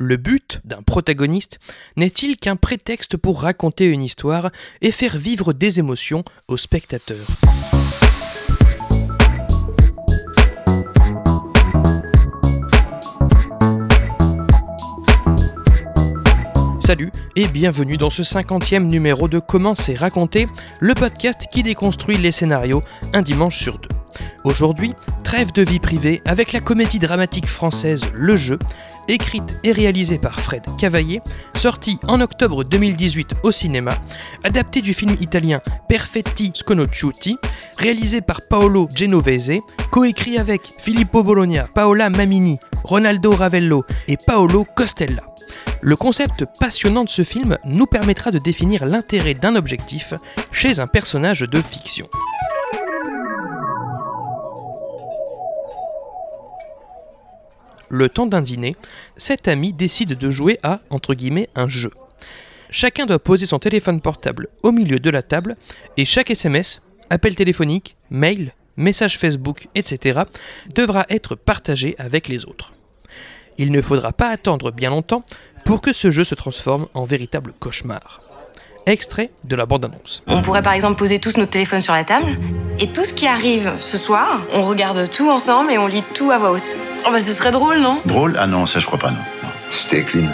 Le but d'un protagoniste n'est-il qu'un prétexte pour raconter une histoire et faire vivre des émotions aux spectateurs? Salut et bienvenue dans ce cinquantième numéro de Comment c'est raconté, le podcast qui déconstruit les scénarios un dimanche sur deux. Aujourd'hui, trêve de vie privée avec la comédie dramatique française Le Jeu, écrite et réalisée par Fred Cavaillé, sortie en octobre 2018 au cinéma, adaptée du film italien Perfetti Sconosciuti, réalisé par Paolo Genovese, coécrit avec Filippo Bologna, Paola Mamini, Ronaldo Ravello et Paolo Costella. Le concept passionnant de ce film nous permettra de définir l'intérêt d'un objectif chez un personnage de fiction. Le temps d'un dîner, cet ami décide de jouer à, un jeu. Chacun doit poser son téléphone portable au milieu de la table et chaque SMS, appel téléphonique, mail, message Facebook, etc., devra être partagé avec les autres. Il ne faudra pas attendre bien longtemps pour que ce jeu se transforme en véritable cauchemar. Extrait de la bande-annonce. On pourrait par exemple poser tous nos téléphones sur la table et tout ce qui arrive ce soir, on regarde tout ensemble et on lit tout à voix haute. Oh bah ce serait drôle, non? Drôle? Ah non, ça je crois pas, non. C'était clean.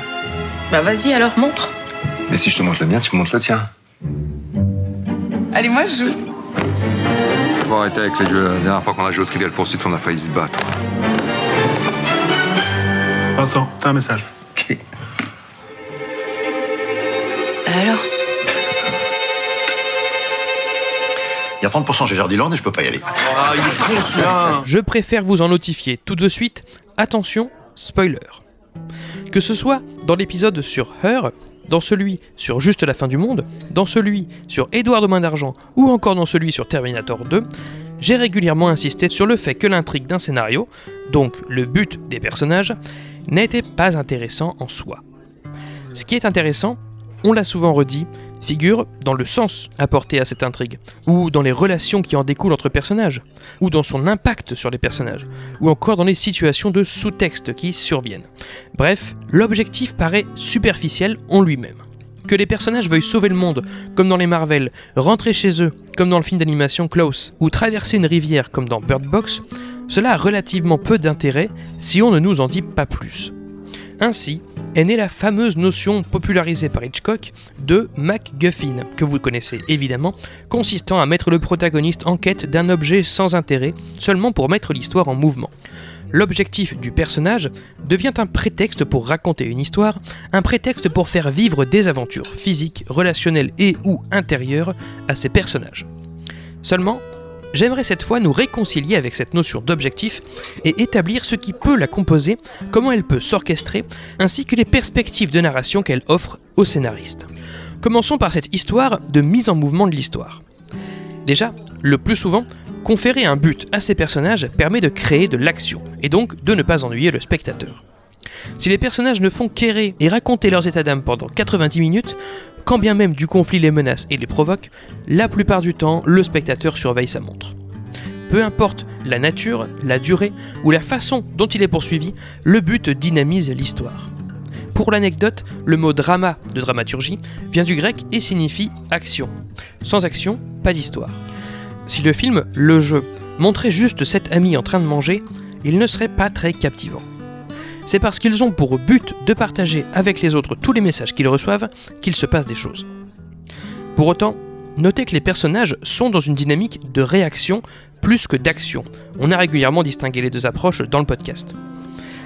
Bah vas-y alors, montre. Mais si je te montre le mien, tu me montres le tien. Allez, moi je joue. Faut arrêter avec les jeux. La dernière fois qu'on a joué au Trivial Poursuite, on a failli se battre. Vincent, t'as un message. Il y a 30% chez Jardiland et je peux pas y aller. Je préfère vous en notifier tout de suite. Attention, spoiler. Que ce soit dans l'épisode sur Her, dans celui sur Juste la fin du monde, dans celui sur Édouard de Main d'Argent ou encore dans celui sur Terminator 2, j'ai régulièrement insisté sur le fait que l'intrigue d'un scénario, donc le but des personnages, n'était pas intéressant en soi. Ce qui est intéressant, on l'a souvent redit, figure dans le sens apporté à cette intrigue, ou dans les relations qui en découlent entre personnages, ou dans son impact sur les personnages, ou encore dans les situations de sous-texte qui surviennent. Bref, l'objectif paraît superficiel en lui-même. Que les personnages veuillent sauver le monde, comme dans les Marvel, rentrer chez eux, comme dans le film d'animation Klaus, ou traverser une rivière, comme dans Bird Box, cela a relativement peu d'intérêt si on ne nous en dit pas plus. Ainsi est née la fameuse notion popularisée par Hitchcock de MacGuffin, que vous connaissez évidemment, consistant à mettre le protagoniste en quête d'un objet sans intérêt, seulement pour mettre l'histoire en mouvement. L'objectif du personnage devient un prétexte pour raconter une histoire, un prétexte pour faire vivre des aventures physiques, relationnelles et ou intérieures à ces personnages. Seulement, j'aimerais cette fois nous réconcilier avec cette notion d'objectif et établir ce qui peut la composer, comment elle peut s'orchestrer, ainsi que les perspectives de narration qu'elle offre au scénariste. Commençons par cette histoire de mise en mouvement de l'histoire. Déjà, le plus souvent, conférer un but à ces personnages permet de créer de l'action, et donc de ne pas ennuyer le spectateur. Si les personnages ne font qu'errer et raconter leurs états d'âme pendant 90 minutes, quand bien même du conflit les menace et les provoque, la plupart du temps, le spectateur surveille sa montre. Peu importe la nature, la durée ou la façon dont il est poursuivi, le but dynamise l'histoire. Pour l'anecdote, le mot drama de dramaturgie vient du grec et signifie action. Sans action, pas d'histoire. Si le film Le jeu montrait juste cet ami en train de manger, il ne serait pas très captivant. C'est parce qu'ils ont pour but de partager avec les autres tous les messages qu'ils reçoivent qu'il se passe des choses. Pour autant, notez que les personnages sont dans une dynamique de réaction plus que d'action. On a régulièrement distingué les deux approches dans le podcast.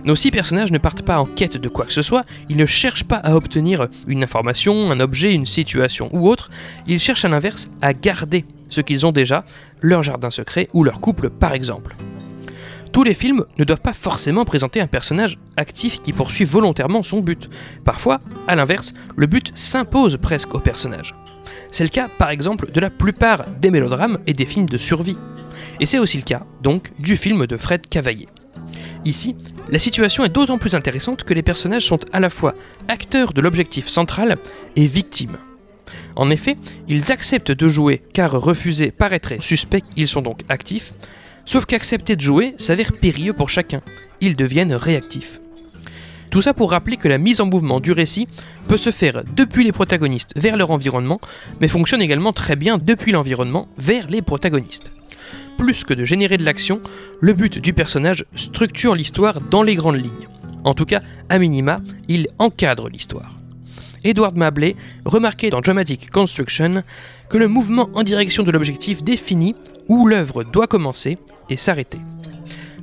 Nos six personnages ne partent pas en quête de quoi que ce soit, ils ne cherchent pas à obtenir une information, un objet, une situation ou autre, ils cherchent à l'inverse à garder ce qu'ils ont déjà, leur jardin secret ou leur couple par exemple. Tous les films ne doivent pas forcément présenter un personnage actif qui poursuit volontairement son but. Parfois, à l'inverse, le but s'impose presque au personnage. C'est le cas, par exemple, de la plupart des mélodrames et des films de survie. Et c'est aussi le cas, donc, du film de Fred Cavaillé. Ici, la situation est d'autant plus intéressante que les personnages sont à la fois acteurs de l'objectif central et victimes. En effet, ils acceptent de jouer car refuser paraîtrait suspect, ils sont donc actifs, sauf qu'accepter de jouer s'avère périlleux pour chacun, ils deviennent réactifs. Tout ça pour rappeler que la mise en mouvement du récit peut se faire depuis les protagonistes vers leur environnement, mais fonctionne également très bien depuis l'environnement vers les protagonistes. Plus que de générer de l'action, le but du personnage structure l'histoire dans les grandes lignes. En tout cas, à minima, il encadre l'histoire. Edward Mabley remarquait dans Dramatic Construction que le mouvement en direction de l'objectif définit où l'œuvre doit commencer et s'arrêter.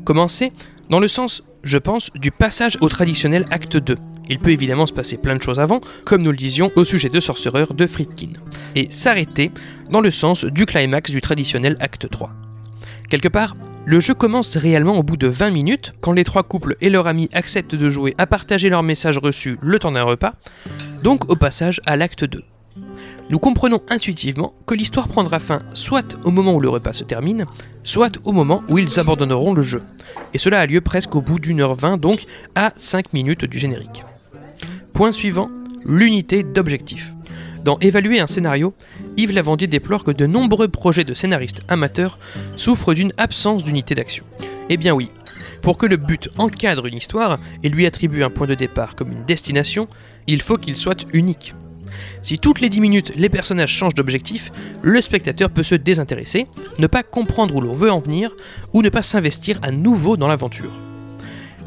Commencer dans le sens, je pense, du passage au traditionnel acte 2. Il peut évidemment se passer plein de choses avant, comme nous le disions au sujet de Sorcerer de Friedkin. Et s'arrêter dans le sens du climax du traditionnel acte 3. Quelque part, le jeu commence réellement au bout de 20 minutes, quand les trois couples et leurs amis acceptent de jouer à partager leurs messages reçus le temps d'un repas, donc au passage à l'acte 2. Nous comprenons intuitivement que l'histoire prendra fin soit au moment où le repas se termine, soit au moment où ils abandonneront le jeu. Et cela a lieu presque au bout d'une heure vingt, donc à 5 minutes du générique. Point suivant, l'unité d'objectif. Dans Évaluer un scénario, Yves Lavandier déplore que de nombreux projets de scénaristes amateurs souffrent d'une absence d'unité d'action. Eh bien oui, pour que le but encadre une histoire et lui attribue un point de départ comme une destination, il faut qu'il soit unique. Si toutes les 10 minutes les personnages changent d'objectif, le spectateur peut se désintéresser, ne pas comprendre où l'on veut en venir, ou ne pas s'investir à nouveau dans l'aventure.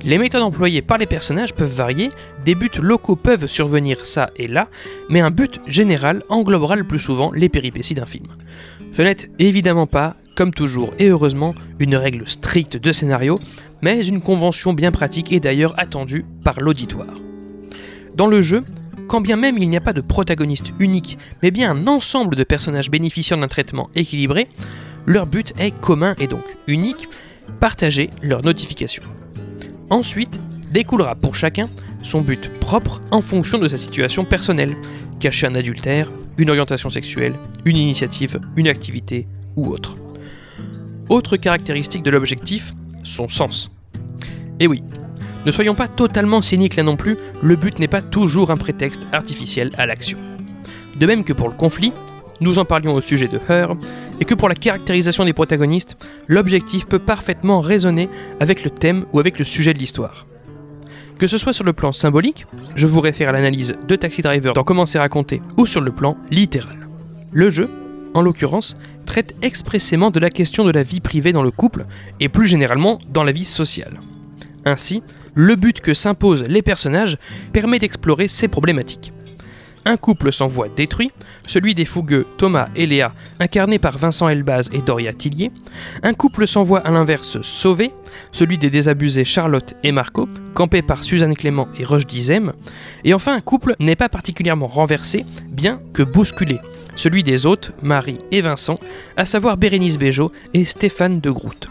Les méthodes employées par les personnages peuvent varier, des buts locaux peuvent survenir ça et là, mais un but général englobera le plus souvent les péripéties d'un film. Ce n'est évidemment pas, comme toujours et heureusement, une règle stricte de scénario, mais une convention bien pratique et d'ailleurs attendue par l'auditoire. Dans le jeu, quand bien même il n'y a pas de protagoniste unique, mais bien un ensemble de personnages bénéficiant d'un traitement équilibré, leur but est commun et donc unique, partager leurs notifications. Ensuite, découlera pour chacun son but propre en fonction de sa situation personnelle, cacher un adultère, une orientation sexuelle, une initiative, une activité ou autre. Autre caractéristique de l'objectif, son sens. Et oui, ne soyons pas totalement cyniques là non plus, le but n'est pas toujours un prétexte artificiel à l'action. De même que pour le conflit, nous en parlions au sujet de Her, et que pour la caractérisation des protagonistes, l'objectif peut parfaitement résonner avec le thème ou avec le sujet de l'histoire. Que ce soit sur le plan symbolique, je vous réfère à l'analyse de Taxi Driver dans Comment c'est raconté, ou sur le plan littéral. Le jeu, en l'occurrence, traite expressément de la question de la vie privée dans le couple, et plus généralement dans la vie sociale. Ainsi, le but que s'imposent les personnages permet d'explorer ces problématiques un couple s'envoie détruit, celui des fougueux Thomas et Léa, incarnés par Vincent Elbaz et Doria Tillier. Un couple s'envoie à l'inverse sauvé, celui des désabusés Charlotte et Marco, campés par Suzanne Clément et Roche Dizem. Et enfin, un couple n'est pas particulièrement renversé, bien que bousculé, celui des hôtes, Marie et Vincent, à savoir Bérénice Bejo et Stéphane de Groot.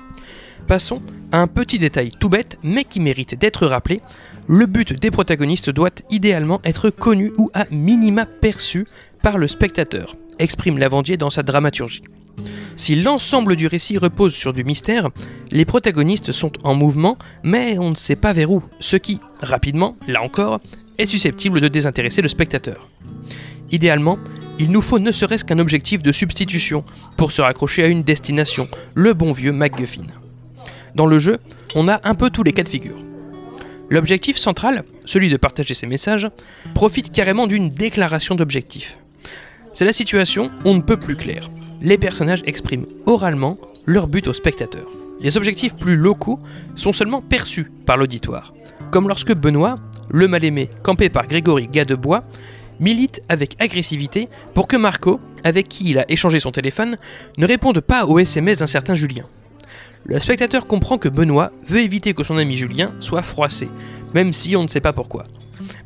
Passons à un petit détail tout bête, mais qui mérite d'être rappelé, le but des protagonistes doit idéalement être connu ou à minima perçu par le spectateur, exprime Lavandier dans sa dramaturgie. Si l'ensemble du récit repose sur du mystère, les protagonistes sont en mouvement, mais on ne sait pas vers où, ce qui, rapidement, là encore, est susceptible de désintéresser le spectateur. Idéalement, il nous faut ne serait-ce qu'un objectif de substitution pour se raccrocher à une destination, le bon vieux MacGuffin. Dans le jeu, on a un peu tous les cas de figure. L'objectif central, celui de partager ses messages, profite carrément d'une déclaration d'objectif. C'est la situation on ne peut plus claire. Les personnages expriment oralement leur but au spectateur. Les objectifs plus locaux sont seulement perçus par l'auditoire, comme lorsque Benoît, le mal-aimé campé par Grégory Gadebois, milite avec agressivité pour que Marco, avec qui il a échangé son téléphone, ne réponde pas aux SMS d'un certain Julien. Le spectateur comprend que Benoît veut éviter que son ami Julien soit froissé, même si on ne sait pas pourquoi.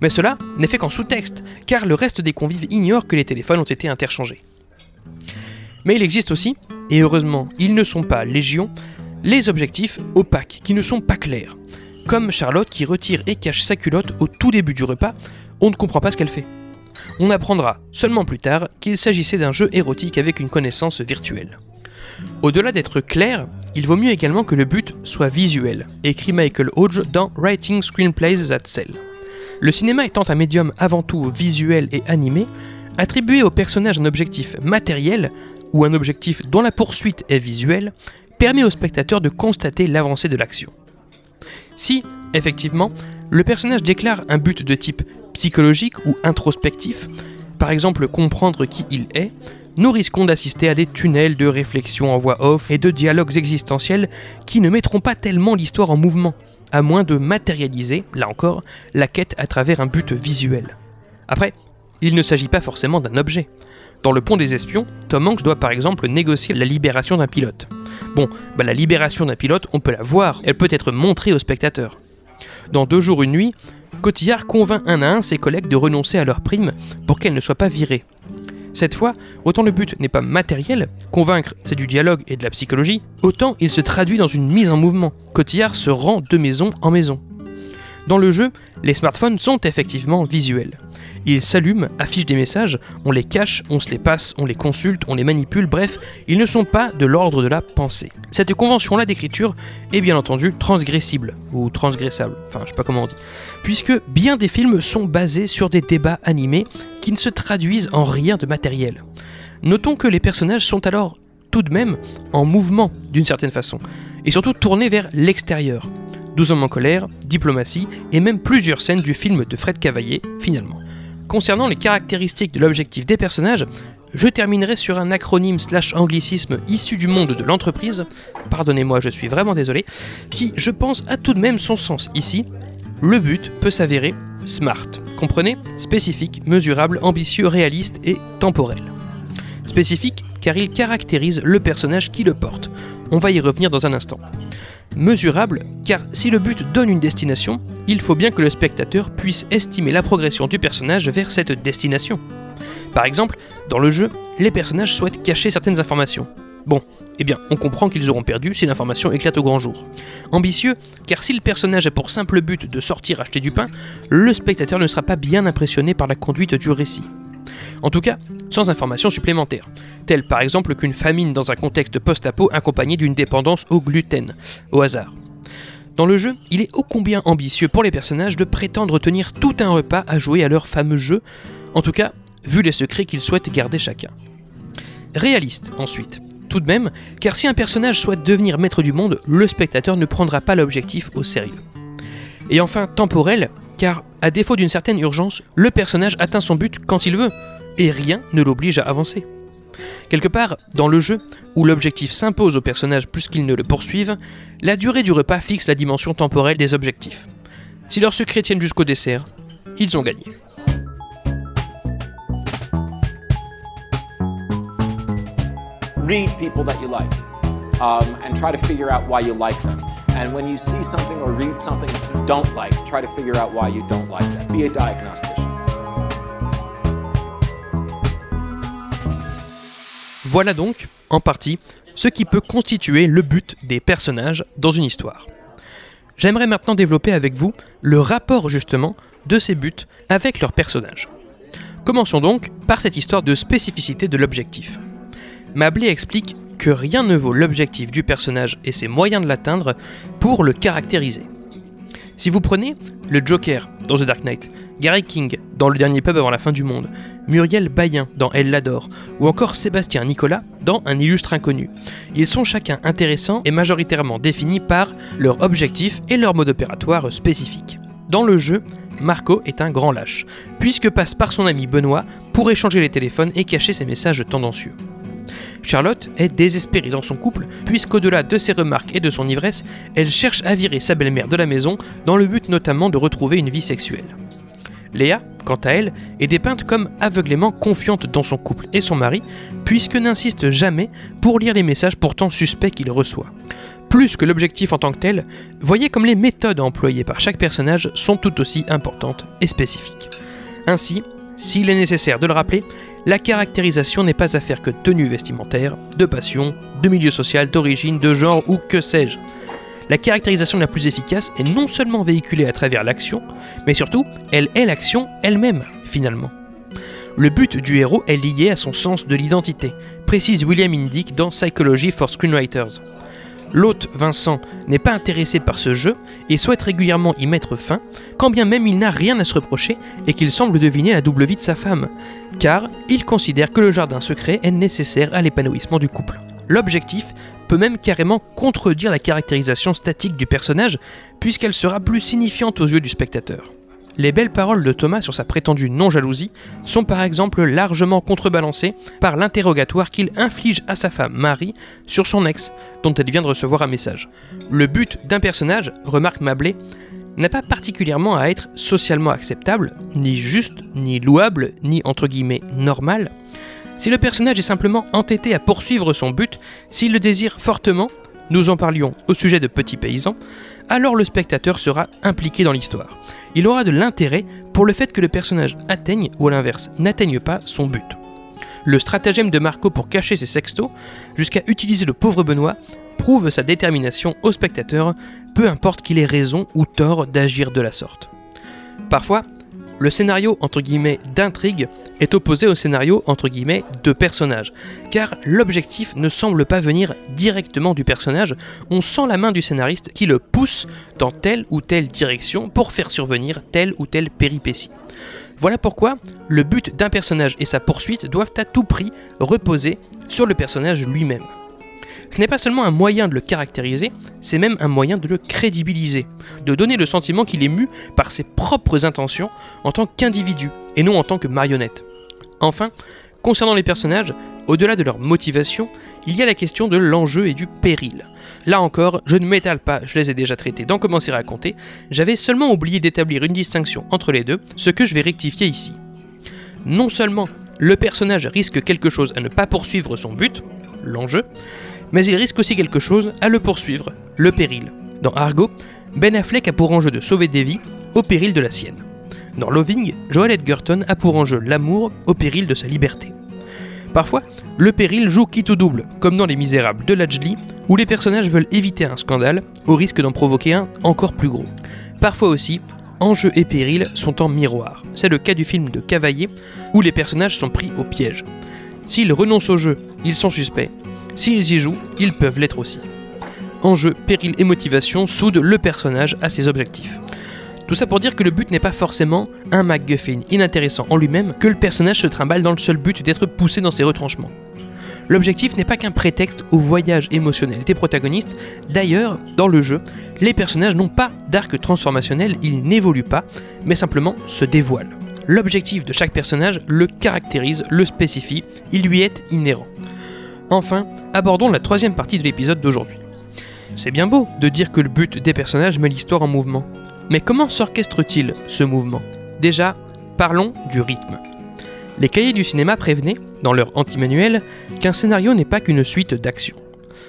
Mais cela n'est fait qu'en sous-texte, car le reste des convives ignore que les téléphones ont été interchangés. Mais il existe aussi, et heureusement ils ne sont pas légion, les objectifs opaques, qui ne sont pas clairs. Comme Charlotte qui retire et cache sa culotte au tout début du repas, on ne comprend pas ce qu'elle fait. On apprendra seulement plus tard qu'il s'agissait d'un jeu érotique avec une connaissance virtuelle. Au-delà d'être clair, il vaut mieux également que le but soit visuel, écrit Michael Hodge dans Writing Screenplays That Sell. Le cinéma étant un médium avant tout visuel et animé, attribuer au personnage un objectif matériel, ou un objectif dont la poursuite est visuelle, permet au spectateur de constater l'avancée de l'action. Si, effectivement, Le personnage déclare un but de type psychologique ou introspectif, par exemple comprendre qui il est, nous risquons d'assister à des tunnels de réflexion en voix off et de dialogues existentiels qui ne mettront pas tellement l'histoire en mouvement, à moins de matérialiser, là encore, la quête à travers un but visuel. Après, il ne s'agit pas forcément d'un objet. Dans Le Pont des Espions, Tom Hanks doit par exemple négocier la libération d'un pilote. Bon, bah la libération d'un pilote, on peut la voir, elle peut être montrée au spectateur. Dans Deux jours, une nuit, Cotillard convainc un à un ses collègues de renoncer à leur prime pour qu'elle ne soit pas virée. Cette fois, autant le but n'est pas matériel, convaincre c'est du dialogue et de la psychologie, autant il se traduit dans une mise en mouvement. Cotillard se rend de maison en maison. Dans le jeu, les smartphones sont effectivement visuels. Ils s'allument, affichent des messages, on les cache, on se les passe, on les consulte, on les manipule, bref, ils ne sont pas de l'ordre de la pensée. Cette convention-là d'écriture est bien entendu transgressible, ou transgressable, enfin je sais pas comment on dit, puisque bien des films sont basés sur des débats animés qui ne se traduisent en rien de matériel. Notons que les personnages sont alors tout de même en mouvement d'une certaine façon, et surtout tournés vers l'extérieur. 12 hommes en colère, diplomatie, et même plusieurs scènes du film de Fred Cavaillé, finalement. Concernant les caractéristiques de l'objectif des personnages, je terminerai sur un acronyme slash anglicisme issu du monde de l'entreprise, pardonnez-moi, je suis vraiment désolé, qui, je pense, a tout de même son sens ici. Le but peut s'avérer SMART. Comprenez Spécifique, mesurable, ambitieux, réaliste et temporel. Spécifique car il caractérise le personnage qui le porte. On va y revenir dans un instant mesurable, car si le but donne une destination, il faut bien que le spectateur puisse estimer la progression du personnage vers cette destination. Par exemple, dans le jeu, les personnages souhaitent cacher certaines informations. Bon, eh bien, on comprend qu'ils auront perdu si l'information éclate au grand jour. Ambitieux, car si le personnage a pour simple but de sortir acheter du pain, le spectateur ne sera pas bien impressionné par la conduite du récit. En tout cas, sans informations supplémentaires, telles par exemple qu'une famine dans un contexte post-apo accompagnée d'une dépendance au gluten, au hasard. Dans le jeu, il est ô combien ambitieux pour les personnages de prétendre tenir tout un repas à jouer à leur fameux jeu, en tout cas, vu les secrets qu'ils souhaitent garder chacun. Réaliste, ensuite, tout de même, car si un personnage souhaite devenir maître du monde, le spectateur ne prendra pas l'objectif au sérieux. Et enfin, temporel, car à défaut d'une certaine urgence, le personnage atteint son but quand il veut, et rien ne l'oblige à avancer. Quelque part, dans le jeu, où l'objectif s'impose au personnage plus qu'ils ne le poursuivent, la durée du repas fixe la dimension temporelle des objectifs. Si leurs secrets tiennent jusqu'au dessert, ils ont gagné. And when you see something or read something you don't like, try to figure out why you don't like that. Voilà donc, en partie, ce qui peut constituer le but des personnages dans une histoire. J'aimerais maintenant développer avec vous le rapport justement de ces buts avec leurs personnages. Commençons donc par cette histoire de spécificité de l'objectif. Mablé explique que rien ne vaut l'objectif du personnage et ses moyens de l'atteindre pour le caractériser. Si vous prenez le Joker dans The Dark Knight, Gary King dans Le Dernier Pub avant la fin du monde, Muriel Bayen dans Elle l'adore, ou encore Sébastien Nicolas dans Un illustre inconnu, ils sont chacun intéressants et majoritairement définis par leur objectif et leur mode opératoire spécifique. Dans le jeu, Marco est un grand lâche, puisque passe par son ami Benoît pour échanger les téléphones et cacher ses messages tendancieux. Charlotte est désespérée dans son couple, puisqu'au-delà de ses remarques et de son ivresse, elle cherche à virer sa belle-mère de la maison dans le but notamment de retrouver une vie sexuelle. Léa, quant à elle, est dépeinte comme aveuglément confiante dans son couple et son mari, puisque n'insiste jamais pour lire les messages pourtant suspects qu'il reçoit. Plus que l'objectif en tant que tel, voyez comme les méthodes employées par chaque personnage sont tout aussi importantes et spécifiques. Ainsi, s'il est nécessaire de le rappeler, la caractérisation n'est pas affaire que de tenue vestimentaire, de passion, de milieu social, d'origine, de genre ou que sais-je. La caractérisation la plus efficace est non seulement véhiculée à travers l'action, mais surtout, elle est l'action elle-même, finalement. Le but du héros est lié à son sens de l'identité, précise William Indick dans Psychology for Screenwriters. L'hôte, Vincent, n'est pas intéressé par ce jeu et souhaite régulièrement y mettre fin, quand bien même il n'a rien à se reprocher et qu'il semble deviner la double vie de sa femme, car il considère que le jardin secret est nécessaire à l'épanouissement du couple. l'objectif peut même carrément contredire la caractérisation statique du personnage, puisqu'elle sera plus signifiante aux yeux du spectateur. Les belles paroles de Thomas sur sa prétendue non-jalousie sont par exemple largement contrebalancées par l'interrogatoire qu'il inflige à sa femme Marie sur son ex, dont elle vient de recevoir un message. Le but d'un personnage, remarque Mablé, n'a pas particulièrement à être socialement acceptable, ni juste, ni louable, ni entre guillemets normal. Si le personnage est simplement entêté à poursuivre son but, s'il le désire fortement, nous en parlions au sujet de Petits Paysans, alors le spectateur sera impliqué dans l'histoire. Il aura de l'intérêt pour le fait que le personnage atteigne, ou à l'inverse, n'atteigne pas son but. Le stratagème de Marco pour cacher ses sextos, jusqu'à utiliser le pauvre Benoît, prouve sa détermination au spectateur, peu importe qu'il ait raison ou tort d'agir de la sorte. Parfois, le scénario entre guillemets d'intrigue est opposé au scénario entre guillemets de personnage, car l'objectif ne semble pas venir directement du personnage, on sent la main du scénariste qui le pousse dans telle ou telle direction pour faire survenir telle ou telle péripétie. Voilà pourquoi le but d'un personnage et sa poursuite doivent à tout prix reposer sur le personnage lui-même. Ce n'est pas seulement un moyen de le caractériser, c'est même un moyen de le crédibiliser, de donner le sentiment qu'il est mu par ses propres intentions en tant qu'individu et non en tant que marionnette. Enfin, concernant les personnages, au-delà de leur motivation, il y a la question de l'enjeu et du péril. Là encore, je ne m'étale pas, je les ai déjà traités dans Commencer à raconter, j'avais seulement oublié d'établir une distinction entre les deux, ce que je vais rectifier ici. Non seulement le personnage risque quelque chose à ne pas poursuivre son but, l'enjeu, mais il risque aussi quelque chose à le poursuivre, le péril. Dans Argo, Ben Affleck a pour enjeu de sauver des vies au péril de la sienne. Dans Loving, Joel Edgerton a pour enjeu l'amour au péril de sa liberté. Parfois, le péril joue quitte ou double, comme dans Les Misérables de Lajli, où les personnages veulent éviter un scandale au risque d'en provoquer un encore plus gros. Parfois aussi, enjeu et péril sont en miroir. C'est le cas du film de Cavaillé, où les personnages sont pris au piège. S'ils renoncent au jeu, ils sont suspects. S'ils y jouent, ils peuvent l'être aussi. Enjeu, péril et motivation soudent le personnage à ses objectifs. Tout ça pour dire que le but n'est pas forcément un MacGuffin inintéressant en lui-même, que le personnage se trimballe dans le seul but d'être poussé dans ses retranchements. L'objectif n'est pas qu'un prétexte au voyage émotionnel des protagonistes, d'ailleurs, dans le jeu, les personnages n'ont pas d'arc transformationnel, ils n'évoluent pas, mais simplement se dévoilent. L'objectif de chaque personnage le caractérise, le spécifie, il lui est inhérent. Enfin, abordons la troisième partie de l'épisode d'aujourd'hui. C'est bien beau de dire que le but des personnages met l'histoire en mouvement. Mais comment s'orchestre-t-il ce mouvement? Déjà, parlons du rythme. Les cahiers du cinéma prévenaient, dans leur anti-manuel, qu'un scénario n'est pas qu'une suite d'actions.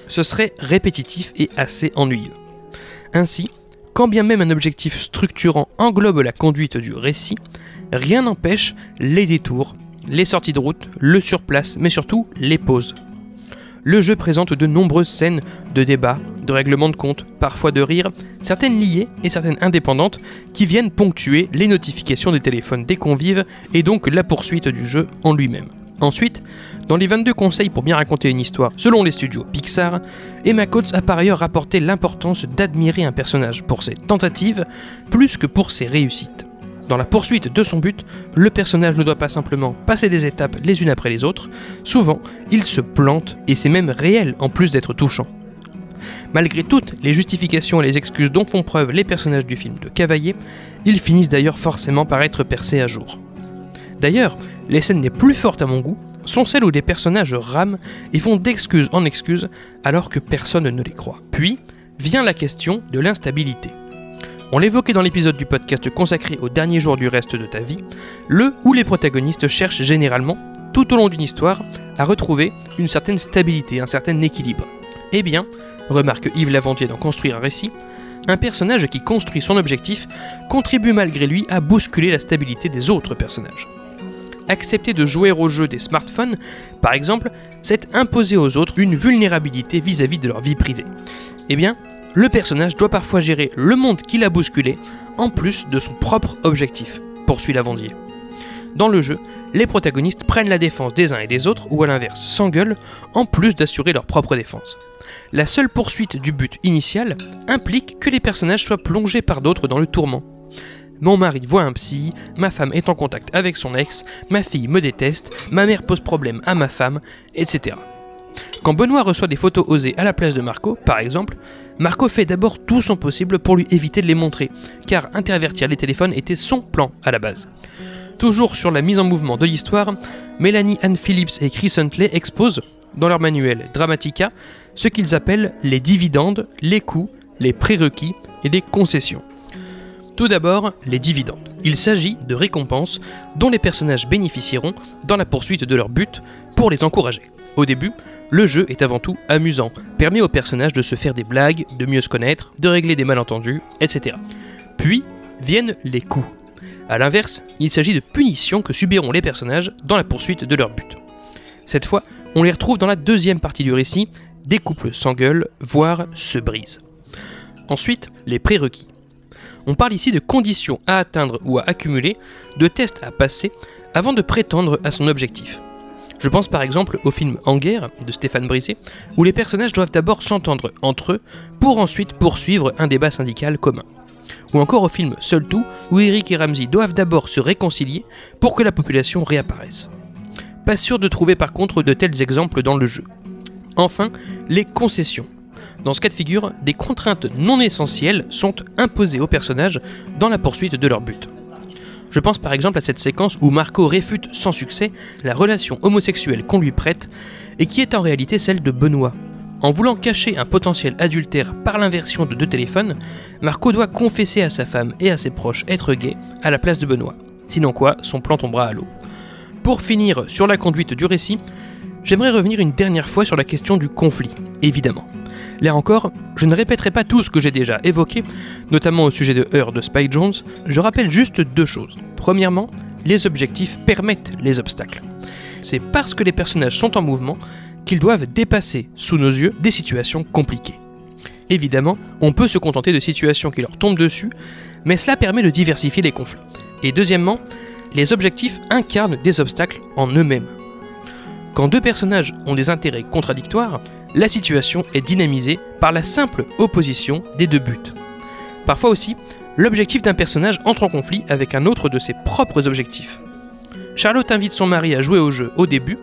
Ce serait répétitif et assez ennuyeux. Ainsi, quand bien même un objectif structurant englobe la conduite du récit, rien n'empêche les détours, les sorties de route, le surplace, mais surtout les pauses le jeu présente de nombreuses scènes de débat, de règlement de compte, parfois de rire, certaines liées et certaines indépendantes, qui viennent ponctuer les notifications des téléphones des convives et donc la poursuite du jeu en lui-même. Ensuite, dans les 22 conseils pour bien raconter une histoire selon les studios Pixar, Emma Coates a par ailleurs rapporté l'importance d'admirer un personnage pour ses tentatives plus que pour ses réussites. Dans la poursuite de son but, le personnage ne doit pas simplement passer des étapes les unes après les autres, souvent il se plante et c'est même réel en plus d'être touchant. Malgré toutes les justifications et les excuses dont font preuve les personnages du film de Cavaillé, ils finissent d'ailleurs forcément par être percés à jour. D'ailleurs, les scènes les plus fortes à mon goût sont celles où les personnages rament et font d'excuses en excuses alors que personne ne les croit. Puis vient la question de l'instabilité. On l'évoquait dans l'épisode du podcast consacré au dernier jour du reste de ta vie, le où les protagonistes cherchent généralement, tout au long d'une histoire, à retrouver une certaine stabilité, un certain équilibre. Eh bien, remarque Yves Lavandier dans Construire un récit, un personnage qui construit son objectif contribue malgré lui à bousculer la stabilité des autres personnages. Accepter de jouer au jeu des smartphones, par exemple, c'est imposer aux autres une vulnérabilité vis-à-vis -vis de leur vie privée. Eh bien, le personnage doit parfois gérer le monde qu'il a bousculé, en plus de son propre objectif, poursuit Lavandier. Dans le jeu, les protagonistes prennent la défense des uns et des autres, ou à l'inverse s'engueulent, en plus d'assurer leur propre défense. La seule poursuite du but initial implique que les personnages soient plongés par d'autres dans le tourment. Mon mari voit un psy, ma femme est en contact avec son ex, ma fille me déteste, ma mère pose problème à ma femme, etc. Quand Benoît reçoit des photos osées à la place de Marco, par exemple, Marco fait d'abord tout son possible pour lui éviter de les montrer, car intervertir les téléphones était son plan à la base. Toujours sur la mise en mouvement de l'histoire, Mélanie Anne Phillips et Chris Huntley exposent, dans leur manuel Dramatica, ce qu'ils appellent les dividendes, les coûts, les prérequis et les concessions. Tout d'abord, les dividendes. Il s'agit de récompenses dont les personnages bénéficieront dans la poursuite de leur but pour les encourager. Au début, le jeu est avant tout amusant, permet aux personnages de se faire des blagues, de mieux se connaître, de régler des malentendus, etc. Puis viennent les coups. A l'inverse, il s'agit de punitions que subiront les personnages dans la poursuite de leur but. Cette fois, on les retrouve dans la deuxième partie du récit, des couples s'engueulent, voire se brisent. Ensuite, les prérequis. On parle ici de conditions à atteindre ou à accumuler, de tests à passer avant de prétendre à son objectif. Je pense par exemple au film En guerre de Stéphane Brisé, où les personnages doivent d'abord s'entendre entre eux pour ensuite poursuivre un débat syndical commun. Ou encore au film Seul tout, où Eric et Ramsey doivent d'abord se réconcilier pour que la population réapparaisse. Pas sûr de trouver par contre de tels exemples dans le jeu. Enfin, les concessions. Dans ce cas de figure, des contraintes non essentielles sont imposées aux personnages dans la poursuite de leur but. Je pense par exemple à cette séquence où Marco réfute sans succès la relation homosexuelle qu'on lui prête et qui est en réalité celle de Benoît. En voulant cacher un potentiel adultère par l'inversion de deux téléphones, Marco doit confesser à sa femme et à ses proches être gay à la place de Benoît. Sinon quoi, son plan tombera à l'eau. Pour finir sur la conduite du récit, j'aimerais revenir une dernière fois sur la question du conflit, évidemment. Là encore, je ne répéterai pas tout ce que j'ai déjà évoqué, notamment au sujet de Heure de Spike Jones, je rappelle juste deux choses. Premièrement, les objectifs permettent les obstacles. C'est parce que les personnages sont en mouvement qu'ils doivent dépasser, sous nos yeux, des situations compliquées. Évidemment, on peut se contenter de situations qui leur tombent dessus, mais cela permet de diversifier les conflits. Et deuxièmement, les objectifs incarnent des obstacles en eux-mêmes. Quand deux personnages ont des intérêts contradictoires, la situation est dynamisée par la simple opposition des deux buts. Parfois aussi, l'objectif d'un personnage entre en conflit avec un autre de ses propres objectifs. Charlotte invite son mari à jouer au jeu au début,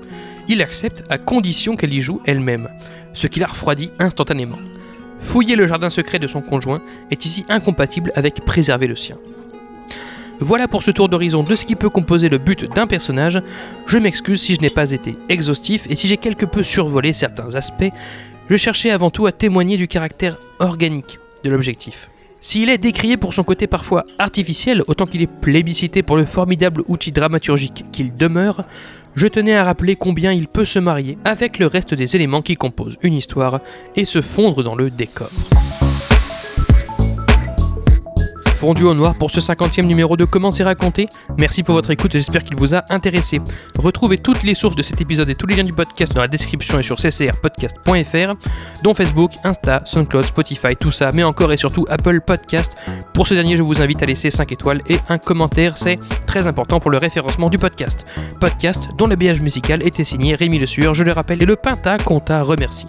il accepte à condition qu'elle y joue elle-même, ce qui la refroidit instantanément. Fouiller le jardin secret de son conjoint est ici incompatible avec préserver le sien. Voilà pour ce tour d'horizon de ce qui peut composer le but d'un personnage. Je m'excuse si je n'ai pas été exhaustif et si j'ai quelque peu survolé certains aspects. Je cherchais avant tout à témoigner du caractère organique de l'objectif. S'il est décrié pour son côté parfois artificiel, autant qu'il est plébiscité pour le formidable outil dramaturgique qu'il demeure, je tenais à rappeler combien il peut se marier avec le reste des éléments qui composent une histoire et se fondre dans le décor fondu au noir pour ce 50e numéro de Comment c'est raconté. Merci pour votre écoute j'espère qu'il vous a intéressé. Retrouvez toutes les sources de cet épisode et tous les liens du podcast dans la description et sur ccrpodcast.fr, dont Facebook, Insta, SoundCloud, Spotify, tout ça, mais encore et surtout Apple Podcast. Pour ce dernier, je vous invite à laisser 5 étoiles et un commentaire, c'est très important pour le référencement du podcast. Podcast dont l'habillage musical était signé Rémi Le Sueur, je le rappelle, et le Pinta Compta remercie.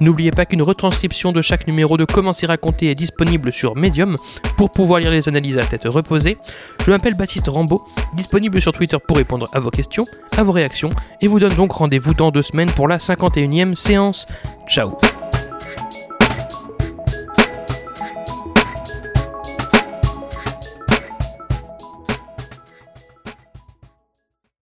N'oubliez pas qu'une retranscription de chaque numéro de Comment c'est raconté est disponible sur Medium pour pouvoir lire les analyses à tête reposée. Je m'appelle Baptiste Rambaud, disponible sur Twitter pour répondre à vos questions, à vos réactions, et vous donne donc rendez-vous dans deux semaines pour la 51e séance. Ciao